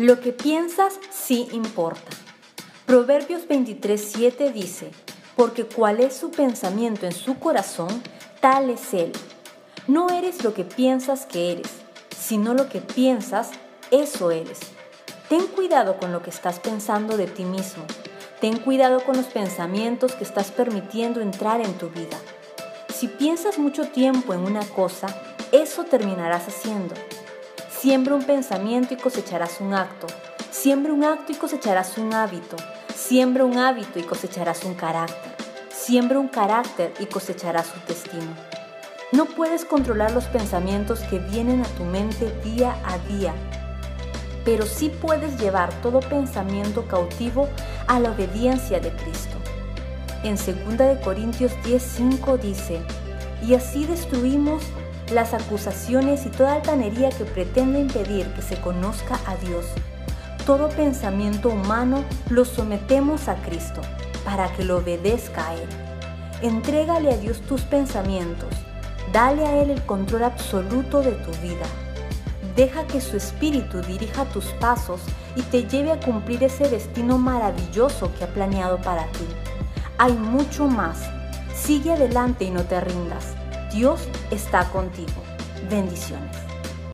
Lo que piensas sí importa. Proverbios 23:7 dice, porque cual es su pensamiento en su corazón, tal es él. No eres lo que piensas que eres, sino lo que piensas, eso eres. Ten cuidado con lo que estás pensando de ti mismo. Ten cuidado con los pensamientos que estás permitiendo entrar en tu vida. Si piensas mucho tiempo en una cosa, eso terminarás haciendo. Siembra un pensamiento y cosecharás un acto. Siembra un acto y cosecharás un hábito. Siembra un hábito y cosecharás un carácter. Siembra un carácter y cosecharás un destino. No puedes controlar los pensamientos que vienen a tu mente día a día, pero sí puedes llevar todo pensamiento cautivo a la obediencia de Cristo. En 2 Corintios 10:5 dice, y así destruimos las acusaciones y toda altanería que pretende impedir que se conozca a Dios todo pensamiento humano lo sometemos a Cristo para que lo obedezca a Él. Entrégale a Dios tus pensamientos, dale a Él el control absoluto de tu vida. Deja que su espíritu dirija tus pasos y te lleve a cumplir ese destino maravilloso que ha planeado para ti. Hay mucho más. Sigue adelante y no te rindas. Dios está contigo. Bendiciones.